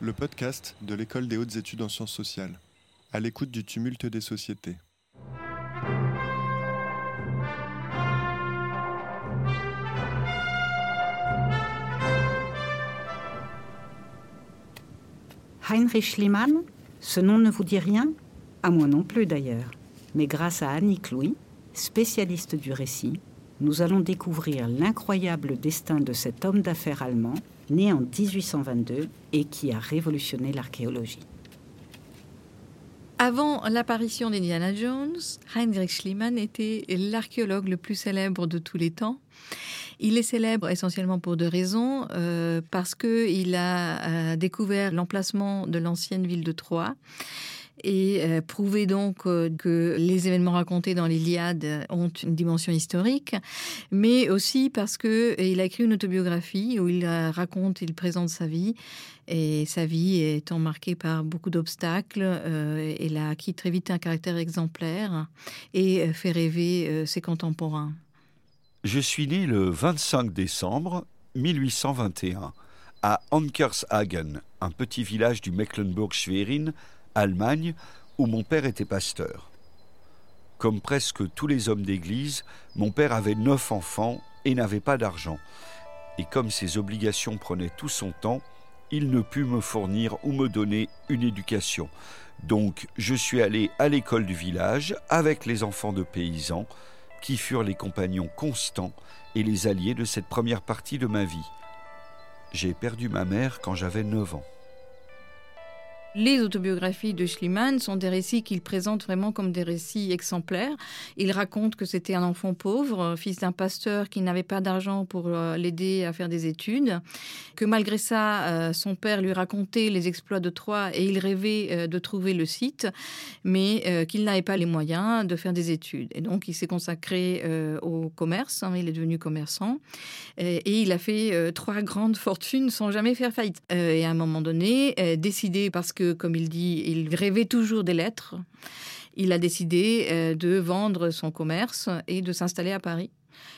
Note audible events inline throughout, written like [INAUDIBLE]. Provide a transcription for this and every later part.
Le podcast de l'École des hautes études en sciences sociales, à l'écoute du tumulte des sociétés. Heinrich Schliemann, ce nom ne vous dit rien À moi non plus d'ailleurs. Mais grâce à Annick Louis, spécialiste du récit, nous allons découvrir l'incroyable destin de cet homme d'affaires allemand, né en 1822 et qui a révolutionné l'archéologie. Avant l'apparition d'Indiana Jones, Heinrich Schliemann était l'archéologue le plus célèbre de tous les temps. Il est célèbre essentiellement pour deux raisons. Euh, parce qu'il a euh, découvert l'emplacement de l'ancienne ville de Troie et euh, prouvé donc que les événements racontés dans l'Iliade ont une dimension historique, mais aussi parce qu'il a écrit une autobiographie où il raconte, il présente sa vie, et sa vie étant marquée par beaucoup d'obstacles, il a acquis très vite un caractère exemplaire et fait rêver ses contemporains. Je suis né le 25 décembre 1821 à Ankershagen, un petit village du Mecklenburg-Schwerin, Allemagne, où mon père était pasteur. Comme presque tous les hommes d'église, mon père avait neuf enfants et n'avait pas d'argent. Et comme ses obligations prenaient tout son temps, il ne put me fournir ou me donner une éducation. Donc je suis allé à l'école du village avec les enfants de paysans, qui furent les compagnons constants et les alliés de cette première partie de ma vie. J'ai perdu ma mère quand j'avais 9 ans. Les autobiographies de Schliemann sont des récits qu'il présente vraiment comme des récits exemplaires. Il raconte que c'était un enfant pauvre, fils d'un pasteur qui n'avait pas d'argent pour euh, l'aider à faire des études, que malgré ça, euh, son père lui racontait les exploits de Troie et il rêvait euh, de trouver le site, mais qu'il n'avait pas les moyens de faire des études. Et donc, il s'est consacré au commerce, hein, il est devenu commerçant, et il a fait trois grandes [LAUGHS] fortunes sans jamais faire faillite. Et à un moment donné, décidé parce que comme il dit, il rêvait toujours des lettres. Il a décidé euh, de vendre son commerce et de s'installer à Paris.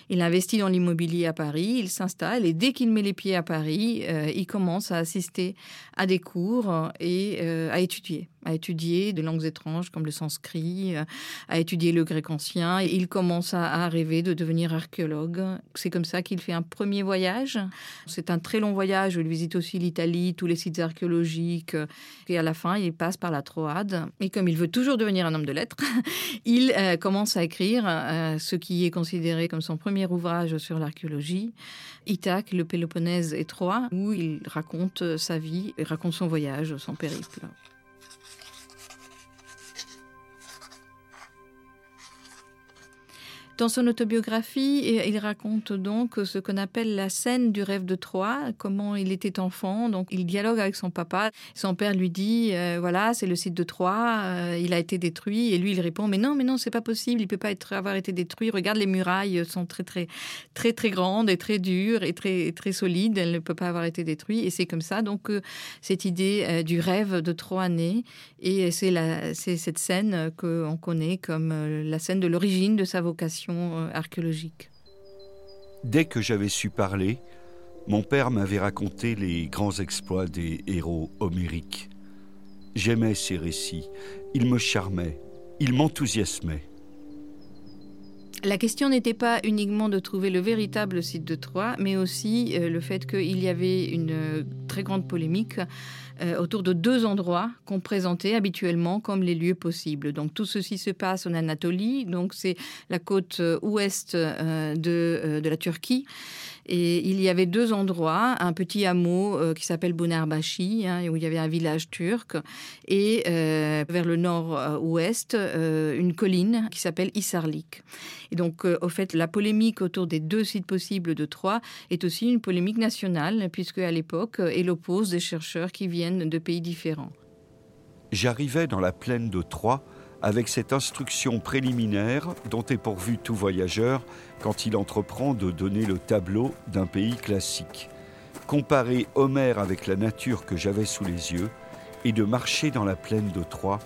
Il investit dans l'immobilier à Paris, il s'installe et dès qu'il met les pieds à Paris, euh, il commence à assister à des cours et euh, à étudier à étudier de langues étranges comme le sanskrit, euh, à étudier le grec ancien. Et il commence à, rêver de devenir archéologue. C'est comme ça qu'il fait un premier voyage. C'est un très long voyage il visite aussi l'Italie, tous les sites archéologiques. Et à la fin, il passe par la Troade. Et comme il veut toujours devenir un homme de lettres, [LAUGHS] il euh, commence à écrire euh, ce qui est considéré comme son premier ouvrage sur l'archéologie, Ithaque, le Péloponnèse et Troie, où il raconte sa vie, et raconte son voyage, son périple. Dans son autobiographie, il raconte donc ce qu'on appelle la scène du rêve de Troie, comment il était enfant. Donc, il dialogue avec son papa. Son père lui dit euh, voilà, c'est le site de Troie, euh, il a été détruit. Et lui, il répond mais non, mais non, c'est pas possible, il peut pas être, avoir été détruit. Regarde, les murailles sont très, très, très, très grandes et très dures et très, très solides. Elle ne peut pas avoir été détruite. Et c'est comme ça, donc, cette idée du rêve de Troie naît. Et c'est cette scène qu'on connaît comme la scène de l'origine de sa vocation euh, archéologique. Dès que j'avais su parler, mon père m'avait raconté les grands exploits des héros homériques. J'aimais ces récits, ils me charmaient, ils m'enthousiasmaient. La question n'était pas uniquement de trouver le véritable site de Troie, mais aussi euh, le fait qu'il y avait une très grande polémique euh, autour de deux endroits qu'on présentait habituellement comme les lieux possibles. Donc tout ceci se passe en Anatolie, donc c'est la côte euh, ouest euh, de, la Turquie. Et il y avait deux endroits, un petit hameau qui s'appelle Bunarbashi, hein, où il y avait un village turc, et vers le nord-ouest, une colline qui s'appelle Isarlik. Et donc, au fait, la polémique autour des deux sites possibles de Troie est aussi une polémique nationale, puisque à l'époque, elle oppose des chercheurs qui viennent de pays différents. J'arrivais dans la plaine de Troyes avec cette instruction préliminaire dont est pourvu tout voyageur quand il entreprend de donner le tableau d'un pays classique. Comparer Homère avec la nature que j'avais sous les yeux et de marcher dans la plaine de Troyes,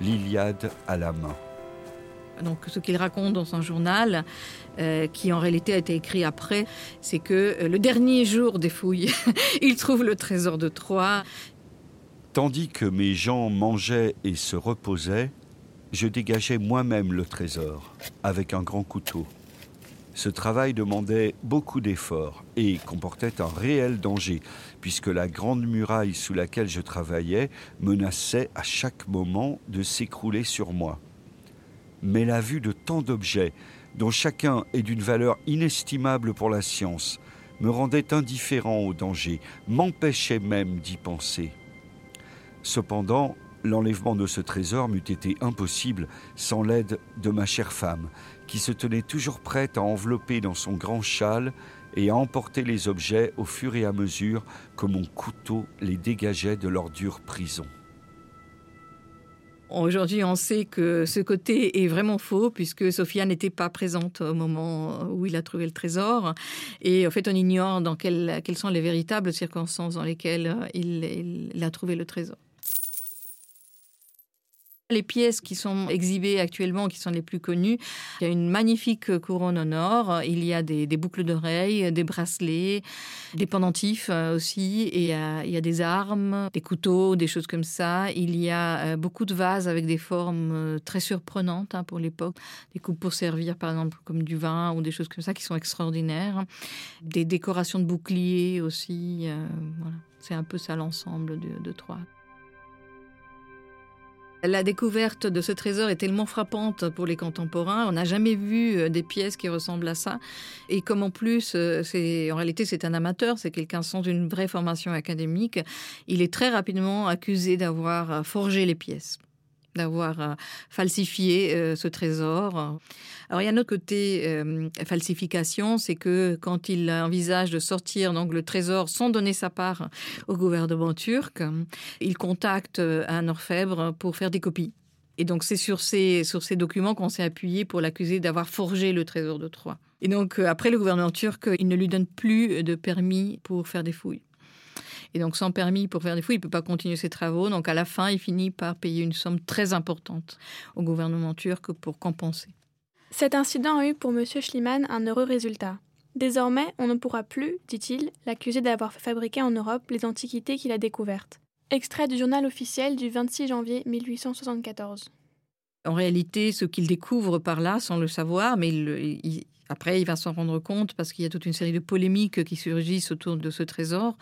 l'Iliade à la main. Donc ce qu'il raconte dans son journal, euh, qui en réalité a été écrit après, c'est que euh, le dernier jour des fouilles, [LAUGHS] il trouve le trésor de Troie. Tandis que mes gens mangeaient et se reposaient, je dégageais moi-même le trésor avec un grand couteau. Ce travail demandait beaucoup d'efforts et comportait un réel danger, puisque la grande muraille sous laquelle je travaillais menaçait à chaque moment de s'écrouler sur moi. Mais la vue de tant d'objets, dont chacun est d'une valeur inestimable pour la science, me rendait indifférent au danger, m'empêchait même d'y penser. Cependant, l'enlèvement de ce trésor m'eût été impossible sans l'aide de ma chère femme, qui se tenait toujours prête à envelopper dans son grand châle et à emporter les objets au fur et à mesure que mon couteau les dégageait de leur dure prison. Aujourd'hui, on sait que ce côté est vraiment faux puisque Sophia n'était pas présente au moment où il a trouvé le trésor. Et en fait, on ignore dans quelles, sont les véritables circonstances dans lesquelles il a trouvé le trésor. Les pièces qui sont exhibées actuellement, qui sont les plus connues, il y a une magnifique couronne en or, il y a des, boucles d'oreilles, des bracelets, des pendentifs euh, aussi, et euh, il y a des armes, des couteaux, des choses comme ça. Il y a euh, beaucoup de vases avec des formes très surprenantes hein, pour l'époque, des coupes pour servir par exemple comme du vin ou des choses comme ça qui sont extraordinaires, des décorations de boucliers aussi. voilà. C'est un peu ça l'ensemble de, de Troyes. La découverte de ce trésor est tellement frappante pour les contemporains. On n'a jamais vu euh, des pièces qui ressemblent à ça. Et comme en plus, euh, en réalité c'est un amateur, c'est quelqu'un sans une vraie formation académique, il est très rapidement accusé d'avoir euh, forgé les pièces d'avoir euh, falsifié euh, ce trésor. Alors il y a un autre côté euh, falsification, c'est que quand il envisage de sortir donc le trésor sans donner sa part au gouvernement turc, il contacte un orfèvre pour faire des copies. Et donc c'est sur ces, sur ces documents qu'on s'est appuyé pour l'accuser d'avoir forgé le trésor de Troie. Et donc après le gouvernement turc, il ne lui donne plus de permis pour faire des fouilles. Et donc, sans permis pour faire des fouilles, il ne peut pas continuer ses travaux. Donc, à la fin, il finit par payer une somme très importante au gouvernement turc pour compenser. Cet incident a eu pour M. Schliemann un heureux résultat. Désormais, on ne pourra plus, dit-il, l'accuser d'avoir fabriqué en Europe les antiquités qu'il a découvertes. Extrait du journal officiel du 26 janvier 1874. En réalité, ce qu'il découvre par là, sans le savoir, mais il, après, il va s'en rendre compte parce qu'il y a toute une série de polémiques qui surgissent autour de ce trésor.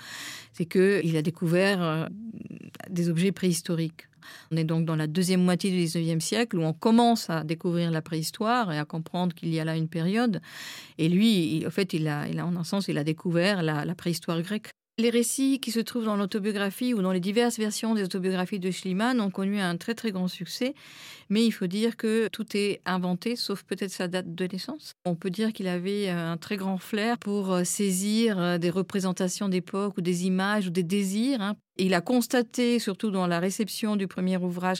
C'est qu'il a découvert euh, des objets préhistoriques. On est donc dans la deuxième moitié du 19e siècle où on commence à découvrir la préhistoire et à comprendre qu'il y a là une période. Et lui, en fait, il il a, en un sens, il a découvert la préhistoire grecque. Les récits qui se trouvent dans l'autobiographie ou dans les diverses versions des autobiographies de Schliemann ont connu un très très grand succès, mais il faut dire que tout est inventé, sauf peut-être sa date de naissance. On peut dire qu'il avait euh, un très grand flair pour euh, saisir euh, des représentations d'époque ou des images ou des désirs. Il a constaté, surtout dans la réception du premier ouvrage,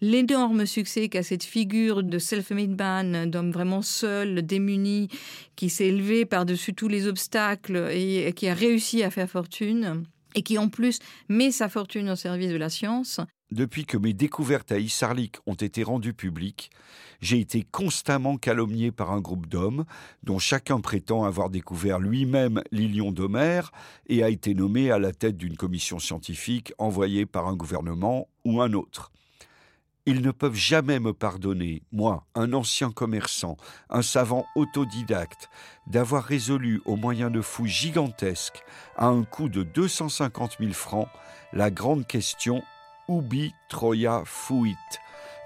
l'énorme succès qu'a cette figure de self-made man, d'homme vraiment seul, démuni, qui s'est élevé par-dessus tous les obstacles et qui a réussi à faire fortune et qui en plus met sa fortune au service de la science. Depuis que mes découvertes à Isarlik ont été rendues publiques, j'ai été constamment calomnié par un groupe d'hommes, dont chacun prétend avoir découvert lui-même l'Ilion d'Homère et a été nommé à la tête d'une commission scientifique envoyée par un gouvernement ou un autre. Ils ne peuvent jamais me pardonner, moi, un ancien commerçant, un savant autodidacte, d'avoir résolu au moyen de fouilles gigantesques, à un coût de 250 000 francs, la grande question Ubi Troia fuit.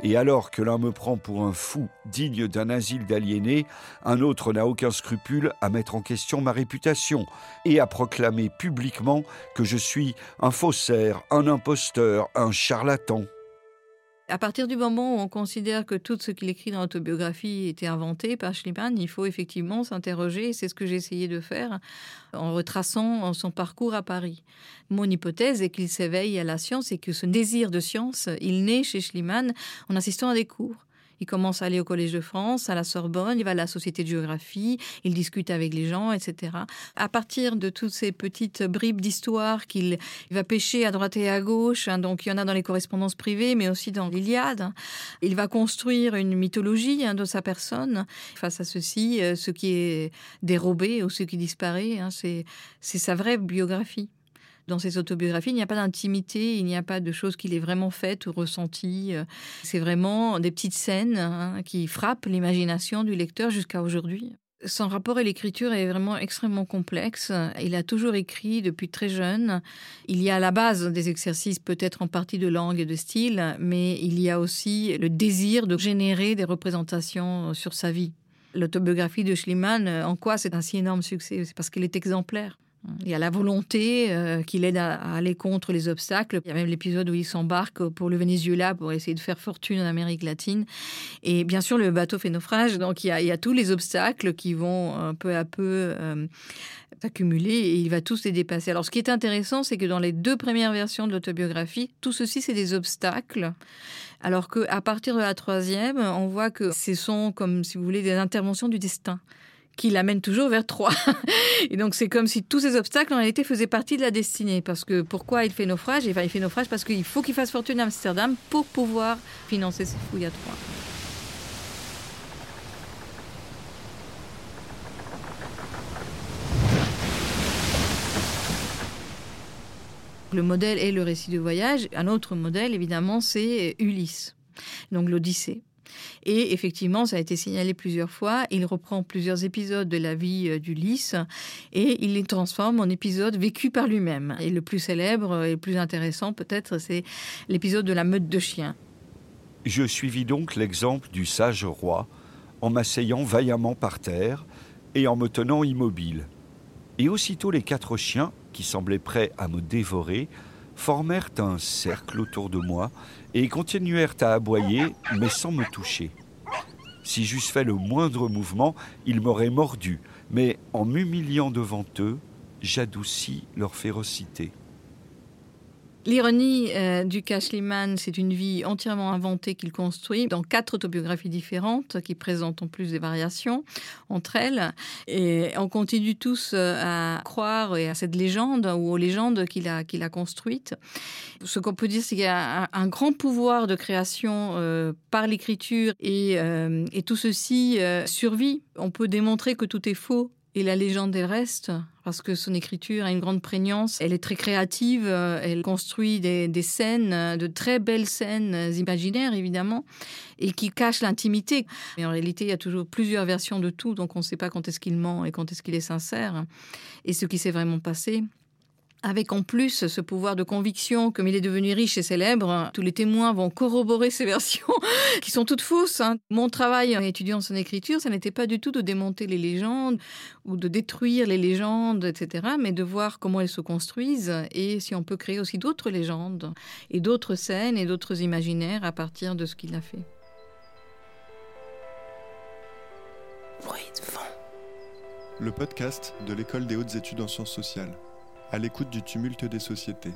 Et alors que l'un me prend pour un fou digne d'un asile d'aliénés, un autre n'a aucun scrupule à mettre en question ma réputation et à proclamer publiquement que je suis un faussaire, un imposteur, un charlatan. À partir du moment où on considère que tout ce qu'il écrit dans l'autobiographie était inventé par Schliemann, il faut effectivement s'interroger, c'est ce que j'ai essayé de faire en retraçant son parcours à Paris. Mon hypothèse est qu'il s'éveille à la science et que ce désir de science, il naît chez Schliemann en assistant à des cours. Il commence à aller au Collège de France, à la Sorbonne, il va à la Société de géographie, il discute avec les gens, etc. À partir de toutes ces petites bribes d'histoire qu'il va pêcher à droite et à gauche, hein, donc il y en a dans les correspondances privées, mais aussi dans l'Iliade, il va construire une mythologie hein, de sa personne. Face à ceci, euh, ce qui est dérobé ou ce qui disparaît, hein, c'est sa vraie biographie. Dans ses autobiographies, il n'y a pas d'intimité, il n'y a pas de choses qu'il ait vraiment faites ou ressenties. C'est vraiment des petites scènes hein, qui frappent l'imagination du lecteur jusqu'à aujourd'hui. Son rapport à l'écriture est vraiment extrêmement complexe. Il a toujours écrit depuis très jeune. Il y a à la base des exercices peut-être en partie de langue et de style, mais il y a aussi le désir de générer des représentations sur sa vie. L'autobiographie de Schliemann, en quoi c'est un si énorme succès? C'est parce qu'elle est exemplaire. Il y a la volonté euh, qu'il aide à, aller contre les obstacles. Il y a même l'épisode où il s'embarque pour le Venezuela pour essayer de faire fortune en Amérique latine. Et bien sûr, le bateau fait naufrage. Donc il y a, tous les obstacles qui vont euh, peu à peu euh, s'accumuler et il va tous les dépasser. Alors ce qui est intéressant, c'est que dans les deux premières versions de l'autobiographie, tout ceci, c'est des obstacles. Alors qu'à partir de la troisième, on voit que ce sont, comme si vous voulez, des interventions du destin qui l'amène toujours vers Troyes. [LAUGHS] Et donc c'est comme si tous ces obstacles en réalité faisaient partie de la destinée. Parce que pourquoi il fait naufrage? Il fait naufrage parce qu'il faut qu'il fasse fortune à Amsterdam pour pouvoir financer ses fouilles à Troyes. Le modèle est le récit de voyage. Un autre modèle, évidemment, c'est Ulysse, donc l'Odyssée. Et effectivement, ça a été signalé plusieurs fois. Il reprend plusieurs épisodes de la vie euh, d'Ulysse et il les transforme en épisodes vécus par lui-même. Et le plus célèbre et le plus intéressant, peut-être, c'est l'épisode de la meute de chiens. Je suivis donc l'exemple du sage roi en m'asseyant vaillamment par terre et en me tenant immobile. Et aussitôt les quatre chiens, qui semblaient prêts à me dévorer, formèrent un cercle autour de moi et continuèrent à aboyer, mais sans me toucher. Si j'eusse fait le moindre mouvement, ils m'auraient mordu, mais en m'humiliant devant eux, j'adoucis leur férocité. L'ironie euh, du Liman, c'est une vie entièrement inventée qu'il construit dans quatre autobiographies différentes qui présentent en plus des variations entre elles. Et on continue tous euh, à croire à cette légende ou aux légendes qu'il a, construites. Ce qu'on peut dire, c'est qu'il y a un, grand pouvoir de création euh, par l'écriture et, et, tout ceci survit. On peut démontrer que tout est faux et la légende, elle reste, parce que son écriture a une grande prégnance. Elle est très créative, euh, elle construit des, scènes, de très belles scènes imaginaires, évidemment, et qui cachent l'intimité. Mais en réalité, il y a toujours plusieurs versions de tout, donc on ne sait pas quand est-ce qu'il ment et quand est-ce qu'il est sincère, et ce qui s'est vraiment passé avec en plus ce pouvoir de conviction, comme il est devenu riche et célèbre, tous les témoins vont corroborer ces versions [LAUGHS] qui sont toutes fausses. Hein. Mon travail en étudiant son écriture, ça n'était pas du tout de démonter les légendes ou de détruire les légendes, etc., mais de voir comment elles se construisent et si on peut créer aussi d'autres légendes et d'autres scènes et d'autres imaginaires à partir de ce qu'il a fait. Le podcast de l'École des hautes études en sciences sociales à l'écoute du tumulte des sociétés.